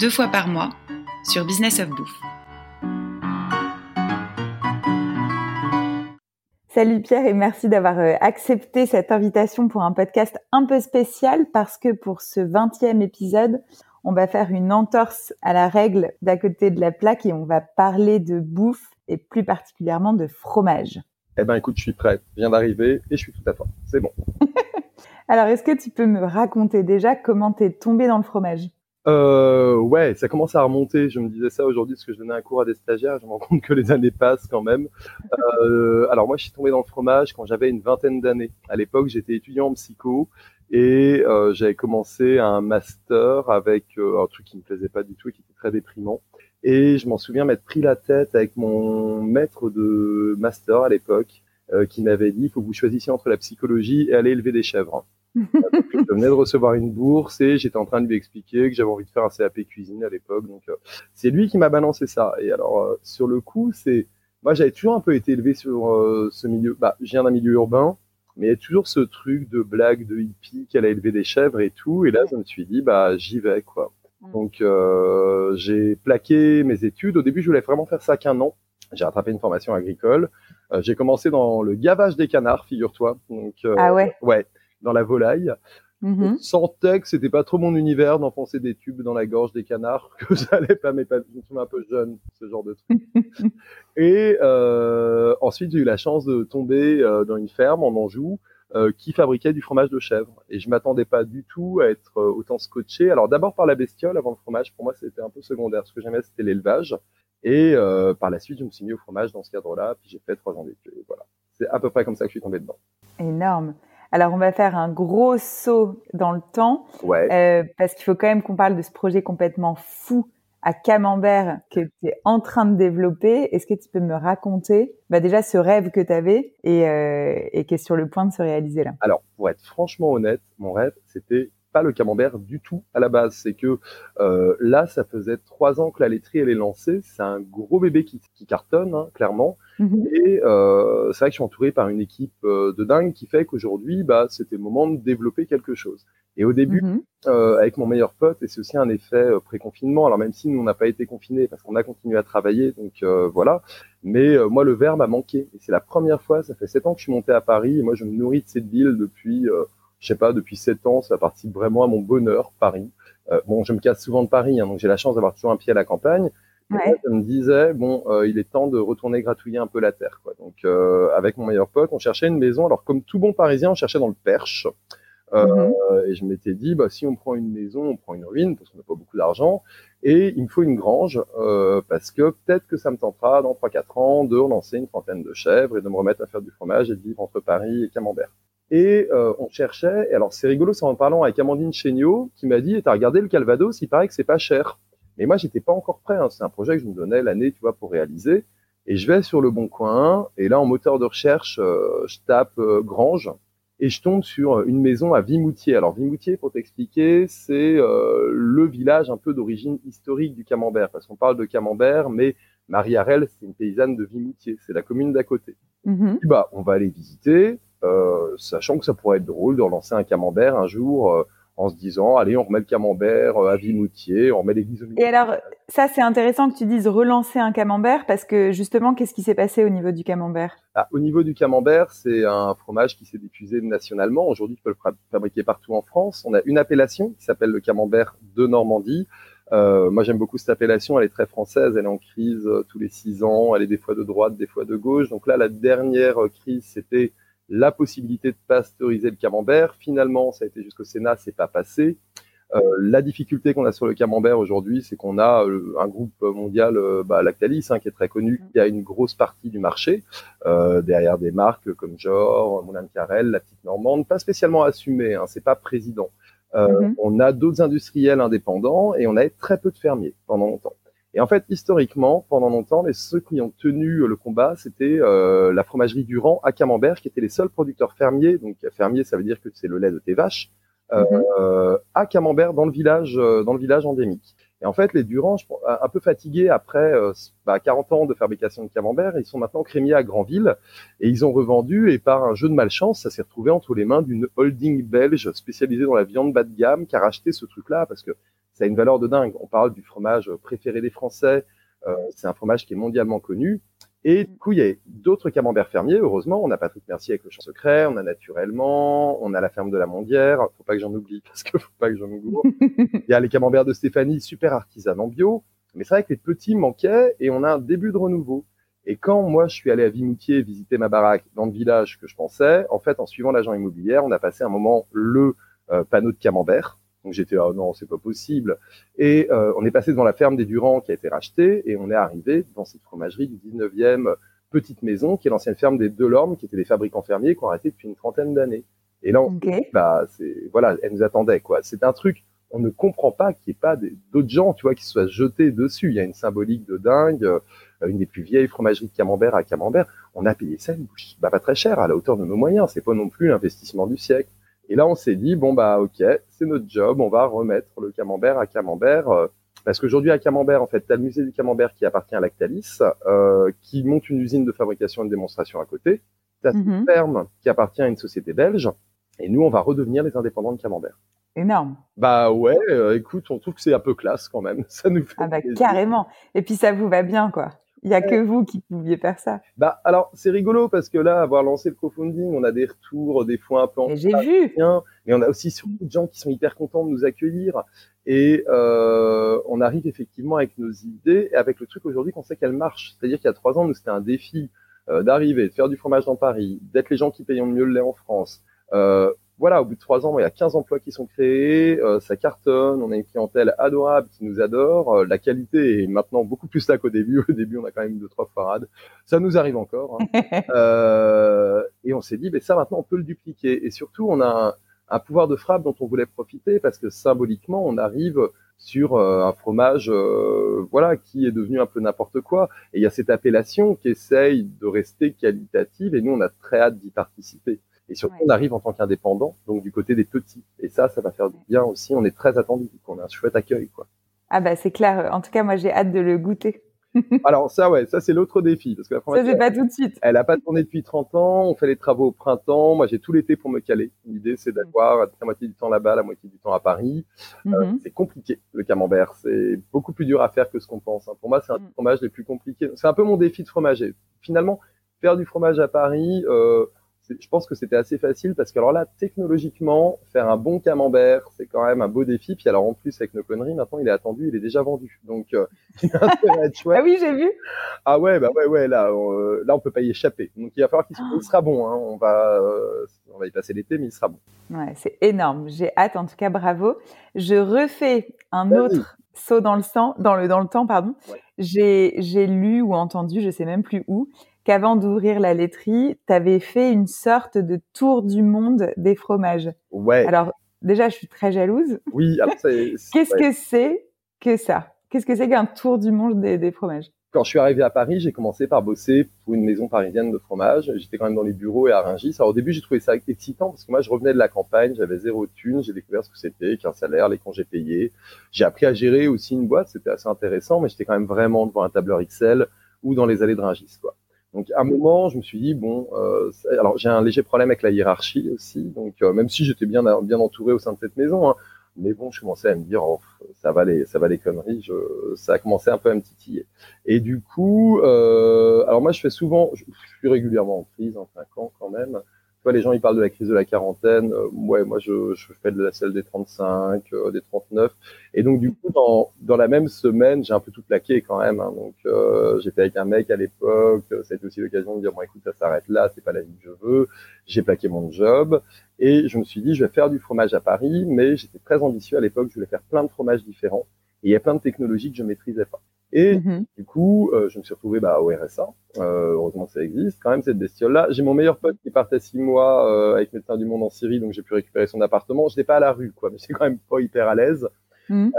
deux fois par mois sur Business of Bouffe. Salut Pierre et merci d'avoir euh, accepté cette invitation pour un podcast un peu spécial parce que pour ce 20e épisode, on va faire une entorse à la règle d'à côté de la plaque et on va parler de bouffe et plus particulièrement de fromage. Eh ben écoute, je suis prêt, je viens d'arriver et je suis tout à toi. C'est bon. Alors, est-ce que tu peux me raconter déjà comment tu es tombé dans le fromage? Euh, ouais, ça commence à remonter. Je me disais ça aujourd'hui parce que je donnais un cours à des stagiaires. Je me rends compte que les années passent quand même. Euh, alors moi, je suis tombé dans le fromage quand j'avais une vingtaine d'années. À l'époque, j'étais étudiant en psycho et euh, j'avais commencé un master avec euh, un truc qui me plaisait pas du tout et qui était très déprimant. Et je m'en souviens m'être pris la tête avec mon maître de master à l'époque, qui m'avait dit il faut que vous choisissiez entre la psychologie et aller élever des chèvres. Je venais de recevoir une bourse et j'étais en train de lui expliquer que j'avais envie de faire un CAP cuisine à l'époque. Donc euh, c'est lui qui m'a balancé ça. Et alors euh, sur le coup, c'est moi j'avais toujours un peu été élevé sur euh, ce milieu. Bah, je viens d'un milieu urbain, mais il y a toujours ce truc de blague de hippie qu'elle a élevé des chèvres et tout. Et là, je me suis dit bah j'y vais quoi. Mm. Donc j'ai plaqué mes études. Au début, je voulais vraiment faire ça qu'un an. J'ai rattrapé une formation agricole. j'ai commencé dans le gavage des canards, figure-toi. Donc ah ouais. Ouais dans la volaille. Mhm. Sans texte, c'était pas trop mon univers d'enfoncer des tubes dans la gorge des canards, que j'allais pas m'épanouir. Je me souviens un peu jeune, ce genre de truc. et euh, ensuite, j'ai eu la chance de tomber euh, dans une ferme en Anjou euh, qui fabriquait du fromage de chèvre. Et je m'attendais pas du tout à être euh, autant scotché. Alors d'abord par la bestiole, avant le fromage, pour moi, c'était un peu secondaire. Ce que j'aimais, c'était l'élevage. Et euh, par la suite, je me suis mis au fromage dans ce cadre-là. Puis j'ai fait trois ans d'études. Voilà. C'est à peu près comme ça que je suis tombé dedans. Énorme. Alors, on va faire un gros saut dans le temps, ouais. euh, parce qu'il faut quand même qu'on parle de ce projet complètement fou à Camembert que tu es en train de développer. Est-ce que tu peux me raconter bah déjà ce rêve que tu avais et, euh, et qui est sur le point de se réaliser là? Alors, pour être franchement honnête, mon rêve, c'était pas le camembert du tout à la base. C'est que euh, là, ça faisait trois ans que la laiterie elle est lancée. C'est un gros bébé qui, qui cartonne, hein, clairement. Mhm. Et euh, c'est vrai que je suis entouré par une équipe euh, de dingue qui fait qu'aujourd'hui, bah, c'était le moment de développer quelque chose. Et au début, Mhm. euh, avec mon meilleur pote, et c'est aussi un effet euh, pré-confinement. Alors même si nous on n'a pas été confinés parce qu'on a continué à travailler, donc euh, voilà. Mais euh, moi le verbe m'a manqué. Et c'est la première fois. Ça fait sept ans que je suis monté à Paris. Et moi je me nourris de cette ville depuis, euh, je sais pas, depuis sept ans. Ça participe vraiment à mon bonheur, Paris. Euh, bon, je me casse souvent de Paris, hein, donc j'ai la chance d'avoir toujours un pied à la campagne. Et Ouais. là, je me disais, bon, euh, il est temps de retourner gratouiller un peu la terre. Quoi. Donc, euh, avec mon meilleur pote, on cherchait une maison. Alors, comme tout bon Parisien, on cherchait dans le Perche. Euh, Mhm. Et je m'étais dit, bah, si on prend une maison, on prend une ruine, parce qu'on n'a pas beaucoup d'argent. Et il me faut une grange, euh, parce que peut-être que ça me tentera, dans 3-4 ans, de relancer une trentaine de chèvres et de me remettre à faire du fromage et de vivre entre Paris et Camembert. Et euh, on cherchait, et alors c'est rigolo, c'est en parlant avec Amandine Chéniaud, qui m'a dit, t'as regardé le Calvados, il paraît que c'est pas cher. Mais moi, j'étais pas encore prêt. Hein. C'est un projet que je me donnais l'année, tu vois, pour réaliser. Et je vais sur le bon coin. Et là, en moteur de recherche, euh, je tape euh, Grange et je tombe sur une maison à Vimoutier. Alors Vimoutier, pour t'expliquer, c'est euh, le village un peu d'origine historique du Camembert, parce qu'on parle de Camembert, mais Marie Harel, c'est une paysanne de Vimoutier, c'est la commune d'à côté. Mhm. Puis, bah, on va aller visiter, euh, sachant que ça pourrait être drôle de relancer un Camembert un jour. euh, en se disant, allez, on remet le camembert euh, à Vimoutier, on remet l'église au milieu. Et alors, ça c'est intéressant que tu dises relancer un camembert parce que justement, qu'est-ce qui s'est passé au niveau du camembert? Ah, au niveau du camembert, c'est un fromage qui s'est diffusé nationalement. Aujourd'hui, tu peux le fabriquer partout en France. On a une appellation qui s'appelle le camembert de Normandie. Euh, moi, j'aime beaucoup cette appellation. Elle est très française. Elle est en crise euh, tous les six ans. Elle est des fois de droite, des fois de gauche. Donc là, la dernière euh, crise, c'était la possibilité de pasteuriser le camembert. Finalement, ça a été jusqu'au Sénat, c'est pas passé. Euh, la difficulté qu'on a sur le camembert aujourd'hui, c'est qu'on a euh, un groupe mondial, euh, bah, Lactalis, hein, qui est très connu, qui a une grosse partie du marché, euh, derrière des marques comme Jor, Moulin de Carrel, La Petite Normande, pas spécialement assumé, hein, c'est pas président. Mhm. On a d'autres industriels indépendants et on avait très peu de fermiers pendant longtemps. Et en fait, historiquement, pendant longtemps, les ceux qui ont tenu le combat, c'était la fromagerie Durand à Camembert, qui étaient les seuls producteurs fermiers. Donc, fermier, ça veut dire que c'est le lait de tes vaches. Mhm. à Camembert, dans le village, dans le village endémique. Et en fait, les Durand, un peu fatigués après euh, bah, 40 ans de fabrication de camembert, ils sont maintenant crémiers à Granville et ils ont revendu et par un jeu de malchance, ça s'est retrouvé entre les mains d'une holding belge spécialisée dans la viande bas de gamme qui a racheté ce truc-là parce que ça a une valeur de dingue. On parle du fromage préféré des Français, euh, c'est un fromage qui est mondialement connu et du coup, il y a d'autres camemberts fermiers. Heureusement, on a Patrick Mercier avec le champ secret, on a naturellement, on a la ferme de la Mondière. Faut pas que j'en oublie parce que faut pas que j'en oublie. il y a les camemberts de Stéphanie, super artisan en bio. Mais c'est vrai que les petits manquaient et on a un début de renouveau. Et quand moi je suis allé à Vimoutier visiter ma baraque dans le village que je pensais, en fait, en suivant l'agent immobilier, on a passé un moment le euh, panneau de camembert donc j'étais là, oh non, c'est pas possible. Et euh, on est passé devant la ferme des Durand qui a été rachetée et on est arrivé dans cette fromagerie du 19e petite maison qui est l'ancienne ferme des Delorme qui étaient des fabricants fermiers qui ont arrêté depuis une trentaine d'années. Et là, on, bah, c'est, voilà, elle nous attendait, quoi. C'est un truc, on ne comprend pas qu'il n'y ait pas d'autres gens, tu vois, qui soient jetés dessus. Il y a une symbolique de dingue, euh, une des plus vieilles fromageries de Camembert à Camembert. On a payé ça, bah, pas très cher, à la hauteur de nos moyens. C'est pas non plus l'investissement du siècle. Et là, on s'est dit, bon, bah, ok, c'est notre job, on va remettre le camembert à camembert. Euh, parce qu'aujourd'hui, à Camembert, en fait, tu as le musée du Camembert qui appartient à Lactalis, euh, qui monte une usine de fabrication et de démonstration à côté. Tu as une ferme qui appartient à une société belge. Et nous, on va redevenir les indépendants de Camembert. Énorme. Bah ouais, euh, écoute, on trouve que c'est un peu classe quand même. Ça nous fait Ah bah carrément. Et puis ça vous va bien, quoi. Il n'y a que vous qui pouviez faire ça. Bah alors c'est rigolo parce que là, avoir lancé le crowdfunding, on a des retours des fois un peu en J'ai vu. Mais on a aussi surtout de gens qui sont hyper contents de nous accueillir et euh, on arrive effectivement avec nos idées et avec le truc aujourd'hui qu'on sait qu'elle marche. C'est-à-dire qu'il y a trois ans, nous c'était un défi euh, d'arriver, de faire du fromage dans Paris, d'être les gens qui payent mieux le lait en France. Euh, voilà, au bout de trois ans, il y a 15 emplois qui sont créés, euh, ça cartonne, on a une clientèle adorable qui nous adore, euh, la qualité est maintenant beaucoup plus là qu'au début. Au début, on a quand même deux trois farades, ça nous arrive encore. Hein. euh, et on s'est dit, mais ça maintenant, on peut le dupliquer. Et surtout, on a un, pouvoir de frappe dont on voulait profiter parce que symboliquement, on arrive sur euh, un fromage, voilà, qui est devenu un peu n'importe quoi. Et il y a cette appellation qui essaye de rester qualitative, et nous, on a très hâte d'y participer. Et surtout, on arrive en tant qu'indépendant, donc du côté des petits. Et ça, ça va faire du bien aussi. On est très attendu, on a un chouette accueil, quoi. Ah bah c'est clair. En tout cas, moi, j'ai hâte de le goûter. Alors ça, ouais, ça c'est l'autre défi parce que la ça c'est pas tout de suite. Elle a pas tourné depuis 30 ans. On fait les travaux au printemps. Moi, j'ai tout l'été pour me caler. L'idée, c'est d'avoir la moitié du temps là-bas, la moitié du temps à Paris. Euh, mhm. c'est compliqué le camembert. C'est beaucoup plus dur à faire que ce qu'on pense. Hein. Pour moi, c'est un des mhm. fromages les plus compliqués. C'est un peu mon défi de fromager. Finalement, faire du fromage à Paris. Euh, je pense que c'était assez facile parce que alors là, technologiquement, faire un bon camembert, c'est quand même un beau défi. Puis alors en plus avec nos conneries, maintenant il est attendu, il est déjà vendu. Donc euh, il a Ah oui, j'ai vu. Ah ouais, bah ouais, ouais, là, on, euh, là on peut pas y échapper. Donc il va falloir qu'il il sera bon. Hein. On va, euh, on va y passer l'été, mais il sera bon. Ouais, c'est énorme. J'ai hâte. En tout cas, bravo. Je refais un autre saut dans le sang, dans le dans le temps, pardon. J'ai j'ai lu ou entendu, je sais même plus où qu'avant d'ouvrir la laiterie, tu avais fait une sorte de tour du monde des fromages. Ouais. Alors, déjà, je suis très jalouse. Oui. Qu'est-ce que c'est que ça? Qu'est-ce que c'est qu'un tour du monde des, fromages? Quand je suis arrivé à Paris, j'ai commencé par bosser pour une maison parisienne de fromage. J'étais quand même dans les bureaux et à Rungis. Alors au début, j'ai trouvé ça excitant parce que moi, je revenais de la campagne, j'avais zéro thune, j'ai découvert ce que c'était, qu'un salaire, les congés payés. J'ai appris à gérer aussi une boîte, c'était assez intéressant, mais j'étais quand même vraiment devant un tableur Excel ou dans les allées de Rungis, quoi. Donc à un moment, je me suis dit bon, euh, alors j'ai un léger problème avec la hiérarchie aussi. Donc euh, même si j'étais bien bien entouré au sein de cette maison, hein, mais bon, je commençais à me dire oh, ça va les ça va les conneries. Je, ça a commencé un peu à me titiller. Et du coup, euh, alors moi je fais souvent, je, suis régulièrement en crise, en hein, 5 ans quand même vois, les gens ils parlent de la crise de la quarantaine. Euh, ouais, moi je, je fais de la celle des 35, euh, des 39. Et donc du coup dans, dans la même semaine, j'ai un peu tout plaqué quand même. Hein. Donc euh, j'étais avec un mec à l'époque. Ça a été aussi l'occasion de dire bon écoute ça s'arrête là, c'est pas la vie que je veux. J'ai plaqué mon job et je me suis dit je vais faire du fromage à Paris, mais j'étais très ambitieux à l'époque. Je voulais faire plein de fromages différents et il y a plein de technologies que je maîtrisais pas. Et mhm. du coup, euh, je me suis retrouvé bah, au RSA. Euh, heureusement que ça existe quand même cette bestiole-là. J'ai mon meilleur pote qui partait six mois euh, avec Médecins du Monde en Syrie, donc j'ai pu récupérer son appartement. Je n'étais pas à la rue, quoi, mais c'est quand même pas hyper à l'aise.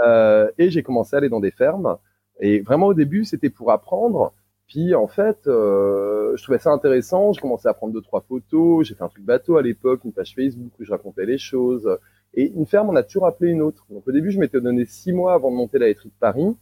Euh, et j'ai commencé à aller dans des fermes. Et vraiment au début, c'était pour apprendre. Puis en fait, euh, je trouvais ça intéressant. Je commençais à prendre deux trois photos. J'ai fait un truc bateau à l'époque, une page Facebook où je racontais les choses. Et une ferme, on a toujours appelé une autre. Donc au début, je m'étais donné six mois avant de monter la laiterie de Paris.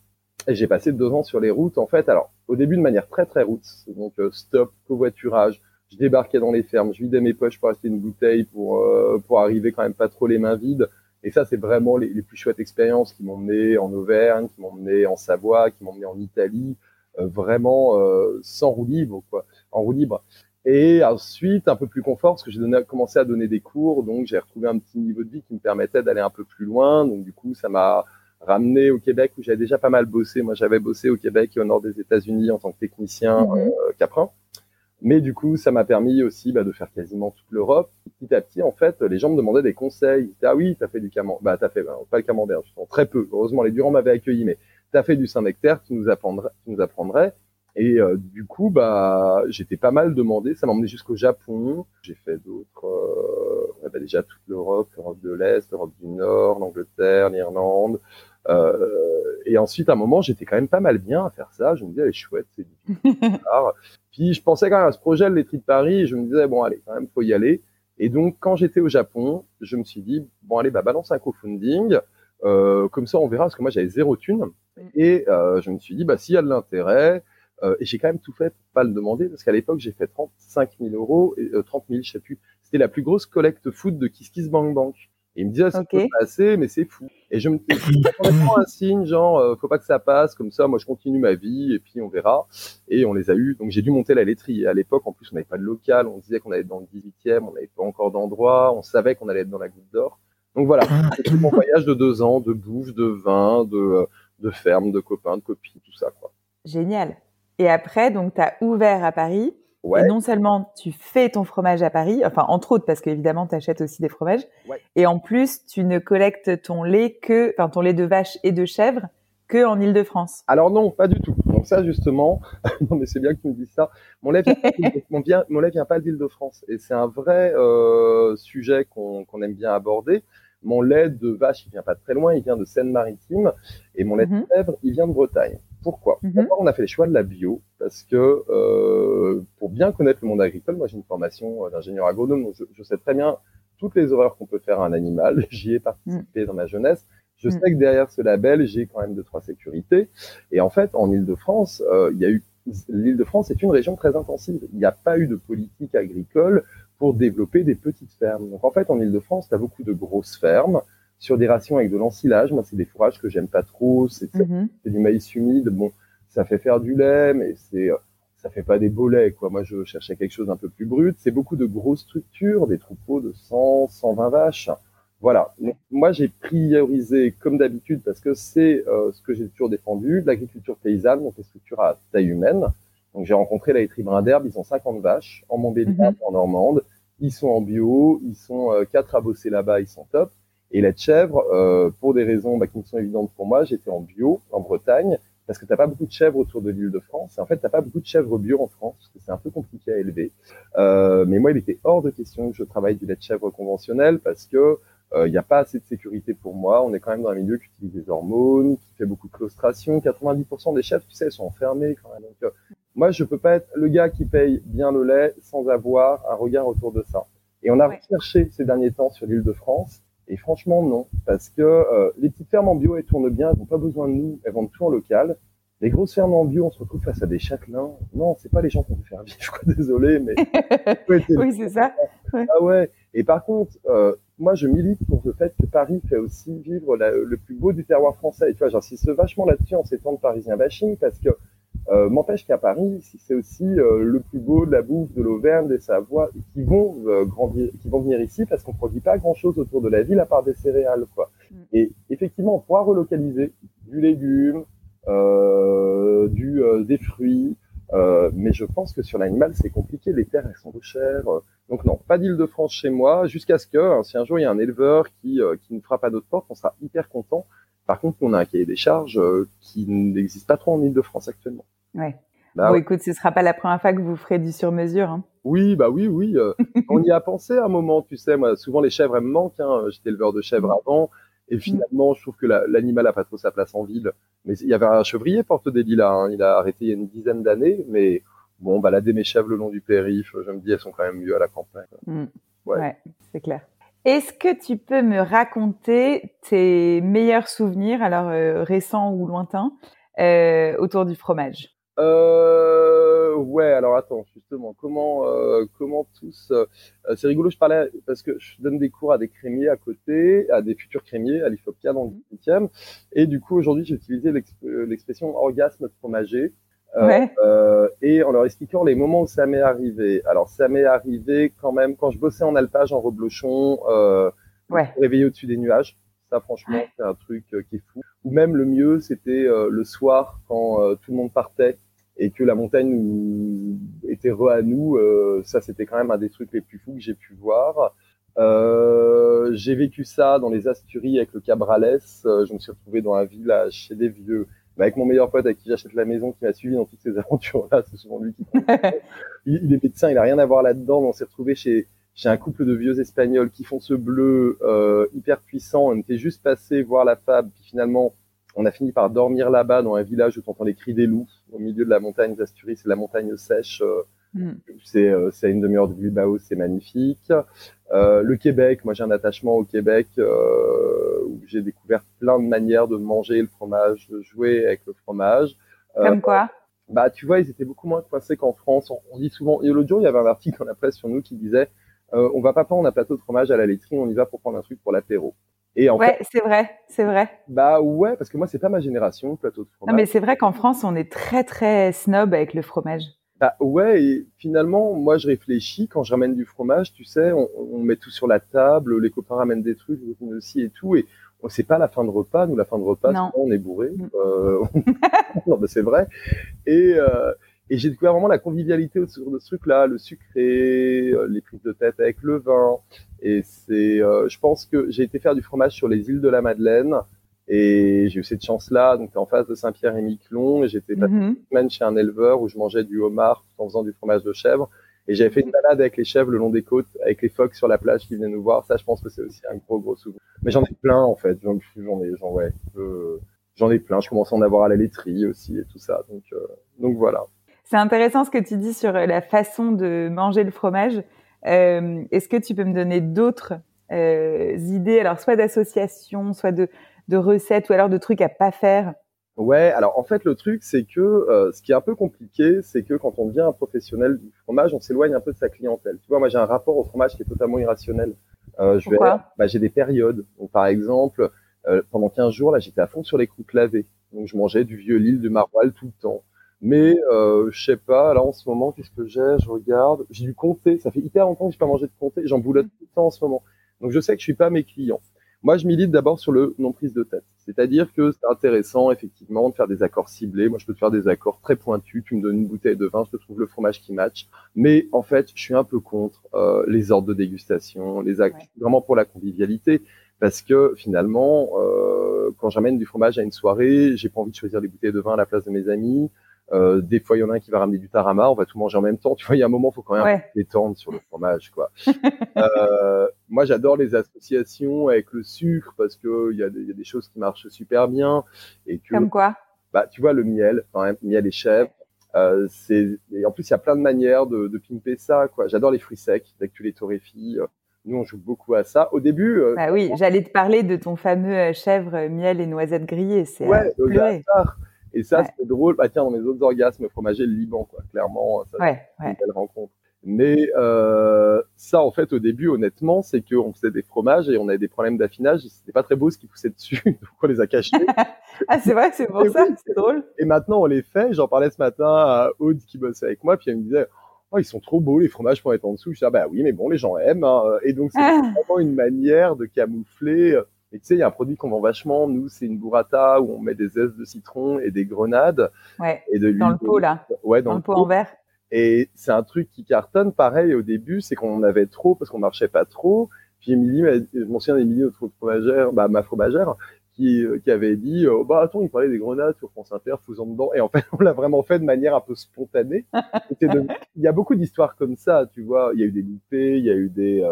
Et j'ai passé deux ans sur les routes, en fait. Alors, au début, de manière très, très route. Donc, euh, stop, covoiturage. Je débarquais dans les fermes, je vidais mes poches pour acheter une bouteille pour, euh, pour arriver quand même pas trop les mains vides. Et ça, c'est vraiment les, les, plus chouettes expériences qui m'ont mené en Auvergne, qui m'ont mené en Savoie, qui m'ont mené en Italie, euh, vraiment sans roue libre, quoi, en roue libre. Et ensuite, un peu plus confort, parce que j'ai commencé à donner des cours, donc j'ai retrouvé un petit niveau de vie qui me permettait d'aller un peu plus loin. Donc du coup, ça m'a ramené au Québec où j'avais déjà pas mal bossé. Moi, j'avais bossé au Québec et au nord des États-Unis en tant que technicien mhm. euh, caprin. Mais du coup, ça m'a permis aussi bah, de faire quasiment toute l'Europe. Petit à petit, en fait, les gens me demandaient des conseils. Ils disaient, ah oui, t'as fait du camembert. Bah, t'as fait, bah, pas le camembert, justement, très peu. Heureusement, les Durand m'avaient accueilli, mais t'as fait du Saint-Nectaire, tu nous apprendrais, tu nous apprendrais. Et euh, du coup, bah, j'étais pas mal demandé. Ça m'a emmené jusqu'au Japon. J'ai fait d'autres, euh, bah, déjà toute l'Europe, l'Europe de l'Est, l'Europe du Nord, l'Angleterre, l'Irlande. Euh, et ensuite, à un moment, j'étais quand même pas mal bien à faire ça. Je me disais, elle est chouette, c'est Puis je pensais quand même à ce projet, le laiterie de Paris, et je me disais, bon, allez, quand même, faut y aller. Et donc, quand j'étais au Japon, je me suis dit, bon, allez, bah, balance un co-funding. Euh, comme ça, on verra, parce que moi, j'avais zéro thune. Et euh, je me suis dit, bah, s'il y a de l'intérêt, euh, et j'ai quand même tout fait pour pas le demander, parce qu'à l'époque, j'ai fait 35 000 euros, et, 30 000, je sais plus. C'était la plus grosse collecte foot de Kiss Kiss Bank Bank. Et il me disait, ça peut passer, mais c'est fou. Et je me prends un signe, genre, euh, faut pas que ça passe, comme ça, moi je continue ma vie, et puis on verra. Et on les a eu. Donc j'ai dû monter la laiterie. Et à l'époque, en plus, on n'avait pas de local, on disait qu'on allait être dans le 18e, on n'avait pas encore d'endroit, on savait qu'on allait être dans la goutte d'or. Donc voilà, ah. c'était mon voyage de deux ans, de bouffe, de vin, de, euh, de ferme, de copains, de copines, tout ça, quoi. Génial. Et après, donc, tu as ouvert à Paris. Et non seulement tu fais ton fromage à Paris, enfin entre autres parce qu'évidemment tu achètes aussi des fromages, et en plus tu ne collectes ton lait que, enfin ton lait de vache et de chèvre que en Île-de-France. Alors non, pas du tout. Donc ça justement, non mais c'est bien que tu me dises ça. Mon lait, vient, mon lait vient pas d'Île-de-France et c'est un vrai euh, sujet qu'on aime bien aborder. Mon lait de vache, il vient pas de très loin, il vient de Seine-Maritime et mon lait de mhm. chèvre, il vient de Bretagne. Pourquoi? Mhm. D'abord, on a fait le choix de la bio parce que euh, pour bien connaître le monde agricole, moi j'ai une formation euh, d'ingénieur agronome, donc je, sais très bien toutes les horreurs qu'on peut faire à un animal. J'y ai participé dans ma jeunesse. Je mhm. sais que derrière ce label, j'ai quand même deux trois sécurités. Et en fait, en Île-de-France, euh, il y a eu l'Île-de-France est une région très intensive. Il n'y a pas eu de politique agricole pour développer des petites fermes. Donc en fait, en Île-de-France, tu as beaucoup de grosses fermes sur des rations avec de l'ensilage. Moi, c'est des fourrages que j'aime pas trop. Mhm. C'est du maïs humide. Bon, ça fait faire du lait, mais c'est ça fait pas des beaux quoi. Moi, je cherchais quelque chose un peu plus brut. C'est beaucoup de grosses structures, des troupeaux de 100, 120 vaches. Voilà. moi, j'ai priorisé, comme d'habitude, parce que c'est euh, ce que j'ai toujours défendu, l'agriculture paysanne, donc les structures à taille humaine. Donc, j'ai rencontré la laiterie Brin d'Herbe. Ils ont 50 vaches en Montbéliard, mhm. en Normande. Ils sont en bio. Ils sont euh, quatre à bosser là-bas. Ils sont top. Et la chèvre, euh, pour des raisons bah, qui me sont évidentes pour moi, j'étais en bio en Bretagne parce que t'as pas beaucoup de chèvres autour de l'île de France. Et en fait, t'as pas beaucoup de chèvres bio en France parce que c'est un peu compliqué à élever. Euh, mais moi, il était hors de question que je travaille du lait de chèvre conventionnel parce que il euh, n'y a pas assez de sécurité pour moi. On est quand même dans un milieu qui utilise des hormones, qui fait beaucoup de claustration. 90% des chèvres, tu sais, elles sont enfermées quand même. Donc, euh, moi, je peux pas être le gars qui paye bien le lait sans avoir un regard autour de ça. Et on a recherché ces derniers temps sur l'île de France et franchement, non, parce que euh, les petites fermes en bio, elles tournent bien, elles n'ont pas besoin de nous, elles vendent tout en local. Les grosses fermes en bio, on se retrouve face à des châtelains. Non, c'est pas les gens qu'on veut faire vivre, désolé, mais... oui, c'est ça. Ah ouais. Et par contre, euh, moi, je milite pour le fait que Paris fait aussi vivre le plus beau du terroir français. Et tu vois, j'insiste vachement là-dessus en ces temps de parisien bashing, parce que euh, m'empêche qu'à Paris, c'est aussi euh, le plus beau de la bouffe de l'Auvergne, des Savoies, qui vont euh, grandir, qui vont venir ici parce qu'on produit pas grand-chose autour de la ville à part des céréales, quoi. Mm. Et effectivement, on pourra relocaliser du légume, du des fruits, mais je pense que sur l'animal, c'est compliqué. Les terres, elles sont trop chères. donc non, pas d'Île-de-France chez moi, jusqu'à ce que, hein, si un jour il y a un éleveur qui qui ne fera pas d'autres portes, on sera hyper content Par contre, on a un cahier des charges qui n'existe pas trop en Ile-de-France actuellement. Ouais. Bah, bon, écoute, ce sera pas la première fois que vous ferez du sur-mesure. Hein. Oui, bah oui, oui. on y a pensé à un moment, tu sais. Moi, souvent les chèvres elles me manquent. Hein. J'étais éleveur de chèvres mm. avant, et mm. finalement, je trouve que l'animal a pas trop sa place en ville. Mais il y avait un chevrier porte des lilas. Hein. Il a arrêté il y a une dizaine d'années, mais bon, balader mes chèvres le long du périph', je me dis, elles sont quand même mieux à la campagne. Mm. Ouais, c'est clair. Est-ce que tu peux me raconter tes meilleurs souvenirs, alors euh, récents ou lointains, euh, autour du fromage? Euh, ouais, alors attends, justement, comment comment tous C'est rigolo, je parlais parce que je donne des cours à des crémiers à côté, à des futurs crémiers à l'IFOPIA dans le 18e, et du coup aujourd'hui j'ai utilisé l'expression orgasme fromager. Euh, ouais. et en leur expliquant les moments où ça m'est arrivé. Alors ça m'est arrivé quand même quand je bossais en alpage en reblochon, ouais. réveillé au-dessus des nuages. Ça, franchement, c'est un truc qui est fou. Ou même le mieux, c'était le soir quand tout le monde partait et que la montagne était re à nous. Euh, ça, c'était quand même un des trucs les plus fous que j'ai pu voir. Euh, j'ai vécu ça dans les Asturies avec le Cabrales. Euh, je me suis retrouvé dans un village chez des vieux, avec mon meilleur pote avec qui j'achète la maison, qui m'a suivi dans toutes ces aventures-là. C'est souvent lui qui. il, il, est médecin, il a rien à voir là-dedans. On s'est retrouvé chez chez un couple de vieux espagnols qui font ce bleu euh, hyper puissant. On était juste passé voir la fable, puis finalement on a fini par dormir là-bas dans un village où tu entends les cris des loups au milieu de la montagne d'Asturie. C'est la montagne sèche. Euh, mm. C'est euh, une demi-heure de Bilbao, c'est magnifique. Euh, le Québec, moi j'ai un attachement au Québec euh, où j'ai découvert plein de manières de manger le fromage, de jouer avec le fromage. Euh, Comme quoi? Bah tu vois, ils étaient beaucoup moins coincés qu'en France. On, dit souvent. Et l'autre jour, il y avait un article dans la presse sur nous qui disait on va pas prendre un plateau de fromage à la laiterie, on y va pour prendre un truc pour l'apéro. Et en ouais, c'est vrai, c'est vrai. Bah ouais, parce que moi c'est pas ma génération le plateau de fromage. Non mais c'est vrai qu'en France on est très très snob avec le fromage. Bah ouais, et finalement moi je réfléchis quand je ramène du fromage, tu sais, on, on met tout sur la table, les copains ramènent des trucs, nous aussi et tout, et c'est pas la fin de repas, nous la fin de repas, on est bourré. Mm. Euh, non mais c'est vrai. Et euh, et j'ai découvert vraiment la convivialité autour de ce truc-là, le sucré, euh, les prises de tête avec le vin. Et c'est, euh, je pense que j'ai été faire du fromage sur les îles de la Madeleine. Et j'ai eu cette chance-là, donc en face de Saint-Pierre et Miquelon. Et j'étais mm une semaine chez un éleveur où je mangeais du homard en faisant du fromage de chèvre. Et j'avais fait une balade avec les chèvres le long des côtes, avec les phoques sur la plage qui venaient nous voir. Ça, je pense que c'est aussi un gros, gros souvenir. Mais j'en ai plein, en fait. J'en ai, j'en, ouais, j'en ai plein. Je commence à en avoir à la laiterie aussi et tout ça. Donc, euh, donc voilà. C'est intéressant ce que tu dis sur la façon de manger le fromage. Euh, Est-ce que tu peux me donner d'autres euh, idées, alors soit d'associations, soit de, de, recettes, ou alors de trucs à pas faire? Ouais, alors en fait le truc c'est que euh, ce qui est un peu compliqué, c'est que quand on devient un professionnel du fromage, on s'éloigne un peu de sa clientèle. Tu vois, moi j'ai un rapport au fromage qui est totalement irrationnel. Euh, je Pourquoi? Bah, J'ai des périodes. Donc, par exemple, euh, pendant 15 jours, là j'étais à fond sur les croûtes lavées. Donc je mangeais du vieux Lille, du maroilles tout le temps. Mais euh, je sais pas, là en ce moment, qu'est-ce que j'ai? Je regarde. J'ai du comté. Ça fait hyper longtemps que j'ai pas mangé de comté. J'en boulotte tout le temps en ce moment. Donc je sais que je suis pas mes clients. Moi, je milite d'abord sur le non prise de tête. C'est-à-dire que c'est intéressant, effectivement, de faire des accords ciblés. Moi, je peux te faire des accords très pointus. Tu me donnes une bouteille de vin, je te trouve le fromage qui match. Mais en fait, je suis un peu contre euh, les ordres de dégustation, les actes vraiment pour la convivialité. Parce que finalement, euh, quand j'amène du fromage à une soirée, j'ai pas envie de choisir des bouteilles de vin à la place de mes amis. Euh, des fois, il y en a un qui va ramener du tarama, on va tout manger en même temps. Tu vois, il y a un moment, il faut quand même détendre sur le fromage, quoi. euh, moi, j'adore les associations avec le sucre parce que il y, a des, y a des choses qui marchent super bien et que. Comme quoi? Bah, tu vois, le miel, quand même, miel et chèvre. Euh, c'est et en plus il y a plein de manières de, de pimper ça quoi. J'adore les fruits secs dès que tu les torréfies. Nous on joue beaucoup à ça. Au début. Euh, bah oui, j'allais te parler de ton fameux euh, chèvre miel et noisettes grillées. C'est ouais, et ça, c'est drôle. Bah tiens, dans mes autres orgasmes fromagers, le Liban, quoi. Clairement, ça ouais, c'est une belle rencontre. Mais euh, ça, en fait, au début, honnêtement, c'est qu'on faisait des fromages et on avait des problèmes d'affinage. C'était pas très beau ce qui poussait dessus, donc on les a cachés. ah, c'est vrai, c'est pour ça, c'est drôle. Et maintenant, on les fait. J'en parlais ce matin à Aude qui bossait avec moi, puis elle me disait, oh, ils sont trop beaux les fromages pour être en dessous. Je dis, ah, bah oui, mais bon, les gens aiment. Hein. Et donc, c'est ah. vraiment une manière de camoufler euh, et tu sais, il y a un produit qu'on vend vachement. Nous, c'est une burrata où on met des zestes de citron et des grenades. Ouais. Et de dans le pot là. Ouais, dans, le pot en verre. Et c'est un truc qui cartonne. Pareil, au début, c'est qu'on en avait trop parce qu'on marchait pas trop. Puis Émilie, je m'en souviens d'Émilie, notre fromagère, bah, ma fromagère, qui, qui avait dit oh, bah attends il parlait des grenades sur France Inter faisant dedans et en fait on l'a vraiment fait de manière un peu spontanée il y a beaucoup d'histoires comme ça tu vois il y a eu des loupés il y a eu des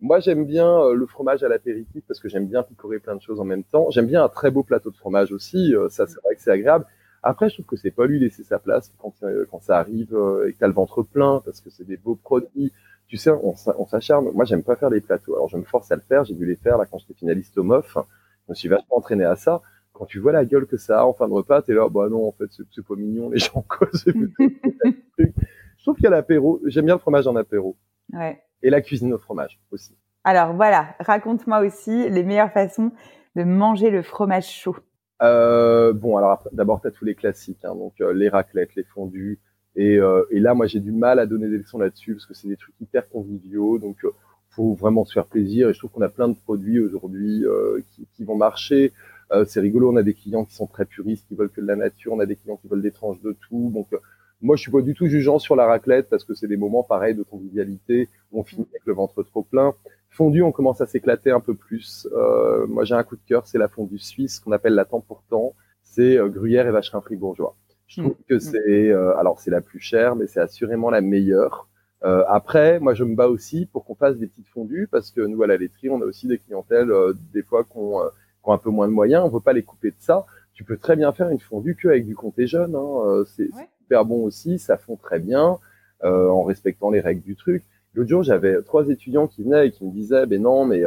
moi, j'aime bien le fromage à l'apéritif parce que j'aime bien picorer plein de choses en même temps. J'aime bien un très beau plateau de fromage aussi. ça, c'est vrai que c'est agréable. Après, je trouve que c'est pas lui laisser sa place quand, quand ça arrive et que t'as le ventre plein parce que c'est des beaux produits tu sais, on, on s'acharne. Moi, j'aime pas faire des plateaux. Alors, je me force à le faire. J'ai dû les faire là quand j'étais finaliste au MOF. Je me suis vachement entraîné à ça. Quand tu vois la gueule que ça a en fin de repas, t'es là, bah non, en fait, c'est pas mignon, les gens causent. je trouve qu'il y a l'apéro. J'aime bien le fromage en apéro. Ouais. Et la cuisine au fromage aussi. Alors voilà, raconte-moi aussi les meilleures façons de manger le fromage chaud. Euh, bon, alors d'abord, tu as tous les classiques, hein, donc euh, les raclettes, les fondus, et, euh, et là, moi, j'ai du mal à donner des leçons là-dessus parce que c'est des trucs hyper conviviaux. Donc, euh, faut vraiment se faire plaisir. Et je trouve qu'on a plein de produits aujourd'hui euh, qui, qui, vont marcher. Euh, c'est rigolo. On a des clients qui sont très puristes, qui veulent que de la nature. On a des clients qui veulent des tranches de tout. Donc, moi, je suis pas du tout jugeant sur la raclette parce que c'est des moments pareils de convivialité. On finit avec le ventre trop plein. Fondue, on commence à s'éclater un peu plus. moi, j'ai un coup de cœur, c'est la fondue suisse qu'on appelle la temps pour temps. C'est gruyère et vacherin fribourgeois. Je trouve que mm. c'est, euh, alors c'est la plus chère, mais c'est assurément la meilleure. Euh, après, moi, je me bats aussi pour qu'on fasse des petites fondues parce que nous, à la laiterie, on a aussi des clientèles, euh, des fois, qui ont, un peu moins de moyens. On veut pas les couper de ça. Tu peux très bien faire une fondue que avec du comté jeune. Hein. C'est super bon aussi. Ça fond très bien en respectant les règles du truc. L'autre jour, j'avais trois étudiants qui venaient et qui me disaient, ben non, mais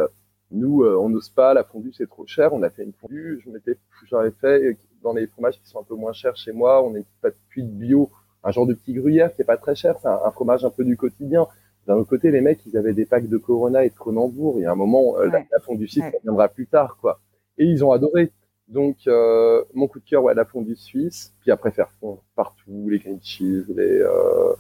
nous, on n'ose pas. La fondue, c'est trop cher. On a fait une fondue. Je m'étais, j'aurais fait dans les fromages qui sont un peu moins chers chez moi. On est pas de cuite bio, un genre de petit gruyère qui est pas très cher. C'est un, fromage un peu du quotidien. D'un autre côté, les mecs, ils avaient des packs de Corona et de Cronenbourg. Il y a un moment, euh, la, fondue suisse, ça viendra plus tard, quoi. Et ils ont adoré. Donc, euh, mon coup de cœur, ouais, la fondue suisse. Puis après, faire fondre partout, les green cheese, les... Euh,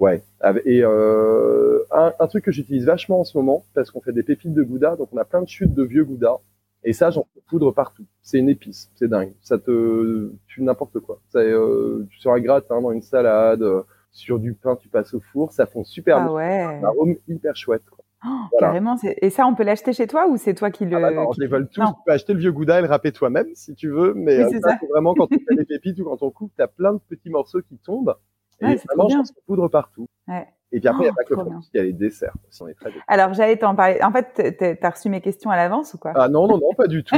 ouais. Et euh, un, un, truc que j'utilise vachement en ce moment, parce qu'on fait des pépites de gouda, donc on a plein de chutes de vieux gouda. Et ça, j'en poudre partout. C'est une épice, c'est dingue. Ça te, tu n'importe quoi. Ça, euh, tu un gratin, dans une salade, euh, sur du pain, tu passes au four, ça fond super ah Ouais. Un arôme hyper chouette. Quoi. Oh, Carrément. Et ça, on peut l'acheter chez toi ou c'est toi qui le ah bah non, je les vole tous. Tu peux acheter le vieux gouda et le râper toi-même si tu veux. Mais euh, vraiment quand on fait des pépites ou quand on coupe, tu as plein de petits morceaux qui tombent. Et ça mange se poudre partout. Ouais. Et puis après, il n'y a pas que le fromage, il y a les desserts. Si on est très Alors, j'allais t'en parler. En fait, t'as reçu mes questions à l'avance ou quoi? Ah non, non, non, pas du tout.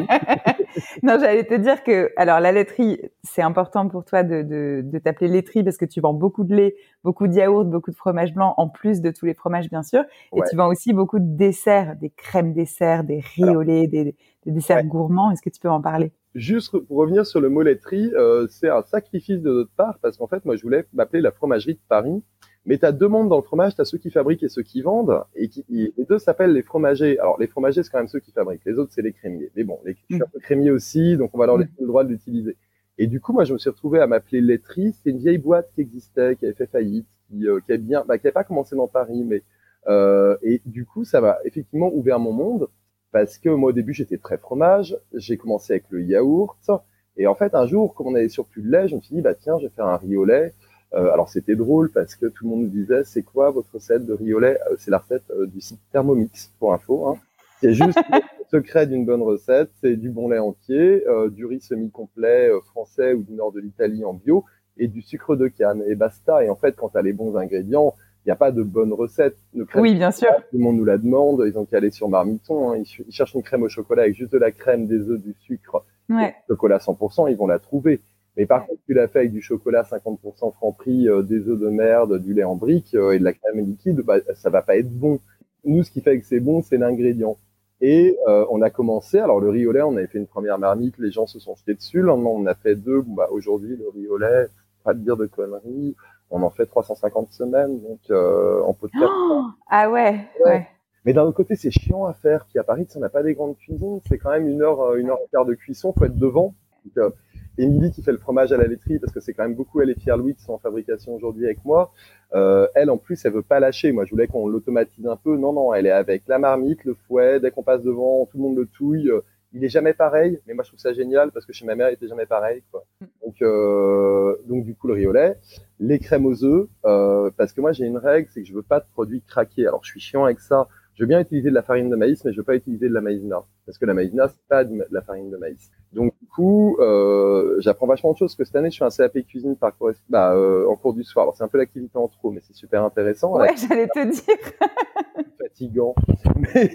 non, j'allais te dire que, alors, la laiterie, c'est important pour toi de, de, de t'appeler laiterie parce que tu vends beaucoup de lait, beaucoup de yaourts, beaucoup de fromage blanc, en plus de tous les fromages, bien sûr. Et tu vends aussi beaucoup de desserts, des crèmes desserts, des riz au lait, des, des desserts gourmands. Est-ce que tu peux en parler? Juste pour revenir sur le mot laiterie, euh, c'est un sacrifice de notre part parce qu'en fait, moi, je voulais m'appeler la fromagerie de Paris mais tu as deux mondes dans le fromage, tu as ceux qui fabriquent et ceux qui vendent, et qui, les deux s'appellent les fromagers. Alors les fromagers, c'est quand même ceux qui fabriquent, les autres, c'est les crémiers. Mais bon, les, je suis un peu crémier aussi, donc on va leur laisser le droit de l'utiliser. Et du coup, moi, je me suis retrouvé à m'appeler laiterie. C'est une vieille boîte qui existait, qui avait fait faillite, qui, euh, qui bien, bah, qui n'avait pas commencé dans Paris, mais euh, et du coup, ça m'a effectivement ouvert mon monde parce que moi, au début, j'étais très fromage. J'ai commencé avec le yaourt. Et en fait, un jour, comme on avait surplus de lait, je me suis dit, bah tiens, je vais faire un riz au lait. Euh, alors c'était drôle parce que tout le monde nous disait c'est quoi votre recette de riz au lait? Euh, C'est la recette euh, du site Thermomix pour info. Hein. C'est juste le secret d'une bonne recette, c'est du bon lait entier, du riz semi-complet français ou du nord de l'Italie en bio et du sucre de canne et basta. Et en fait, quand tu as les bons ingrédients, il n'y a pas de bonne recette. oui, bien sûr. Tout le monde nous la demande. Ils ont qu'à aller sur Marmiton. Hein. Ils, cherchent une crème au chocolat avec juste de la crème, des œufs, du sucre, ouais. chocolat 100%. Ils vont la trouver. Mais par contre, tu l'as fait avec du chocolat 50% franc prix, euh, des œufs de merde, du lait en brique euh, et de la crème liquide, bah, ça va pas être bon. Nous, ce qui fait que c'est bon, c'est l'ingrédient. Et euh, on a commencé, alors le riz au lait, on avait fait une première marmite, les gens se sont jetés dessus. Le lendemain, on a fait deux. Bah, Aujourd'hui, le riz au lait, pas de dire de conneries, on en fait 350 semaines, donc en peu de temps. ah ouais, ouais. Mais d'un autre côté, c'est chiant à faire. Puis à Paris, on n'a pas des grandes cuisines, c'est quand même une heure, une heure et quart de cuisson, faut être devant. Donc, Émilie qui fait le fromage à la laiterie parce que c'est quand même beaucoup elle et Pierre Louis qui sont en fabrication aujourd'hui avec moi. Euh, elle en plus elle veut pas lâcher. Moi je voulais qu'on l'automatise un peu. Non non, elle est avec la marmite, le fouet. Dès qu'on passe devant, tout le monde le touille. Il est jamais pareil, mais moi je trouve ça génial parce que chez ma mère il était jamais pareil. Quoi. Donc euh, donc du coup le lait, les crèmes aux œufs, euh, parce que moi j'ai une règle, c'est que je veux pas de produits craqués. Alors je suis chiant avec ça. je veux bien utiliser de la farine de maïs, mais je veux pas utiliser de la maïzena. Parce que la maïzena, c'est pas de la farine de maïs. Donc, du coup, euh, j'apprends vachement de choses. que cette année, je suis un CAP cuisine par bah, euh, en cours du soir. Alors, c'est un peu l'activité en trop, mais c'est super intéressant. Ouais, j'allais te dire. fatigant. mais,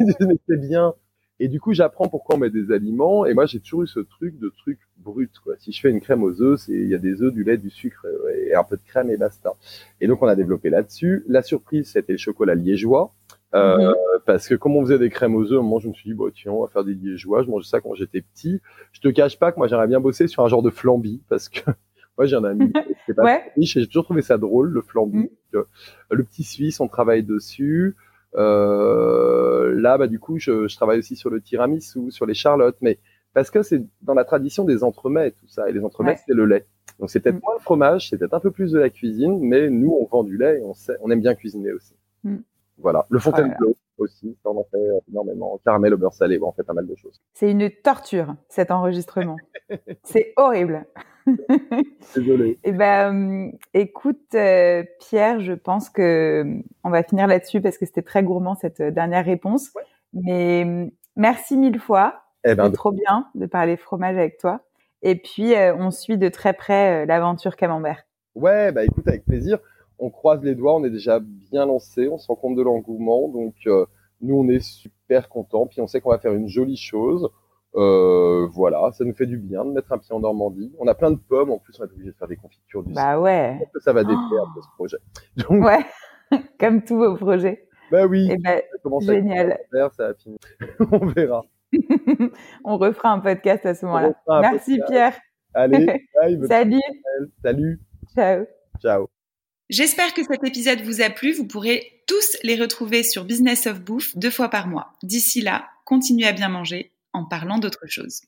c'est bien. Et du coup, j'apprends pourquoi on met des aliments. Et moi, j'ai toujours eu ce truc de truc brut. Quoi. Si je fais une crème aux œufs, c'est il y a des œufs, du lait, du sucre et un peu de crème et basta. Et donc, on a développé là-dessus. La surprise, c'était le chocolat liégeois. Euh, mhm. Parce que comme on faisait des crèmes aux œufs, moi je me suis dit, bon, tiens, on va faire des liégeois. Je mangeais ça quand j'étais petit. Je te cache pas que moi j'aimerais bien bosser sur un genre de flambi parce que moi j'ai un ami qui pas ouais. riche et j'ai toujours trouvé ça drôle, le flambi. Mhm. Euh, le petit suisse, on travaille dessus. Euh, là, bah, du coup, je, je, travaille aussi sur le tiramisu, sur les charlottes, mais parce que c'est dans la tradition des entremets, tout ça. Et les entremets, c'est le lait. Donc c'est peut-être mm. moins le fromage, c'est peut-être un peu plus de la cuisine, mais nous, on vend du lait et on, sait, on aime bien cuisiner aussi. Mm. Voilà. Le Fontainebleau aussi, on en fait énormément. Caramel au beurre salé, on fait pas mal de choses. C'est une torture, cet enregistrement. c'est horrible. Désolé. Eh ben, écoute, euh, Pierre, je pense que on va finir là-dessus parce que c'était très gourmand cette dernière réponse. Mais merci mille fois. Eh ben, trop bien de parler fromage avec toi. Et puis, euh, on suit de très près euh, l'aventure Camembert. Ouais, bah écoute, avec plaisir on croise les doigts, on est déjà bien lancé, on se rend compte de l'engouement, donc euh, nous on est super contents, puis on sait qu'on va faire une jolie chose. Euh, voilà, ça nous fait du bien de mettre un pied en Normandie. On a plein de pommes, en plus on est obligé de faire des confitures du Bah ouais. ça va déplaire oh. ce projet. Ouais, comme tous vos projets. Bah oui. Et eh ben, génial. ça a fini. on verra. on refera un podcast à ce moment-là. Merci Pierre. Allez, bye, Salut. Salut. Ciao. Ciao. J'espère que cet épisode vous a plu. Vous pourrez tous les retrouver sur Business of Bouffe deux fois par mois. D'ici là, continuez à bien manger en parlant d'autre chose.